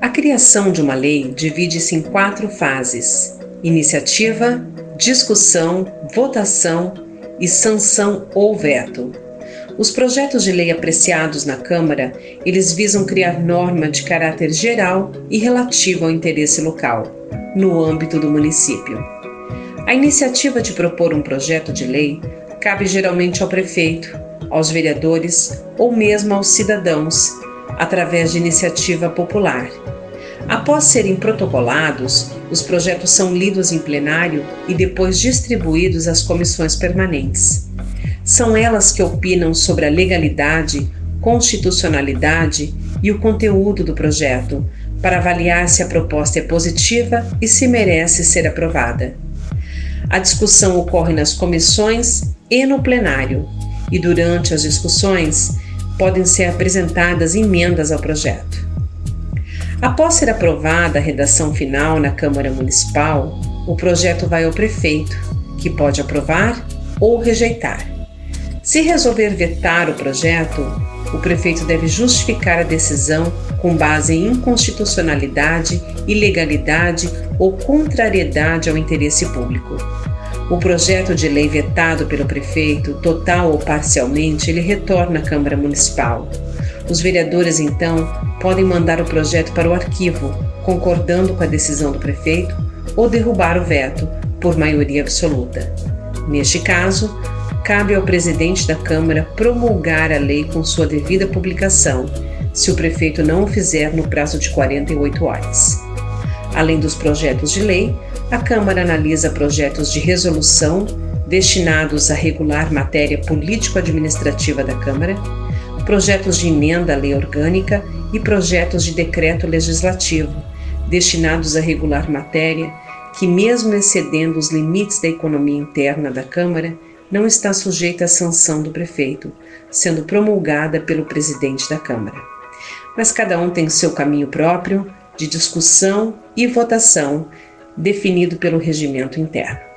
A criação de uma lei divide-se em quatro fases: iniciativa, discussão, votação e sanção ou veto. Os projetos de lei apreciados na Câmara, eles visam criar norma de caráter geral e relativo ao interesse local, no âmbito do município. A iniciativa de propor um projeto de lei cabe geralmente ao prefeito, aos vereadores ou mesmo aos cidadãos, através de iniciativa popular. Após serem protocolados, os projetos são lidos em plenário e depois distribuídos às comissões permanentes. São elas que opinam sobre a legalidade, constitucionalidade e o conteúdo do projeto, para avaliar se a proposta é positiva e se merece ser aprovada. A discussão ocorre nas comissões e no plenário, e durante as discussões podem ser apresentadas emendas ao projeto. Após ser aprovada a redação final na Câmara Municipal, o projeto vai ao prefeito, que pode aprovar ou rejeitar. Se resolver vetar o projeto, o prefeito deve justificar a decisão com base em inconstitucionalidade, ilegalidade ou contrariedade ao interesse público. O projeto de lei vetado pelo prefeito, total ou parcialmente, ele retorna à Câmara Municipal. Os vereadores, então, podem mandar o projeto para o arquivo, concordando com a decisão do prefeito, ou derrubar o veto por maioria absoluta. Neste caso, cabe ao presidente da Câmara promulgar a lei com sua devida publicação, se o prefeito não o fizer no prazo de 48 horas. Além dos projetos de lei, a Câmara analisa projetos de resolução destinados a regular matéria político-administrativa da Câmara, projetos de emenda à lei orgânica e projetos de decreto legislativo destinados a regular matéria que, mesmo excedendo os limites da economia interna da Câmara, não está sujeita à sanção do prefeito, sendo promulgada pelo presidente da Câmara. Mas cada um tem seu caminho próprio de discussão e votação definido pelo regimento interno.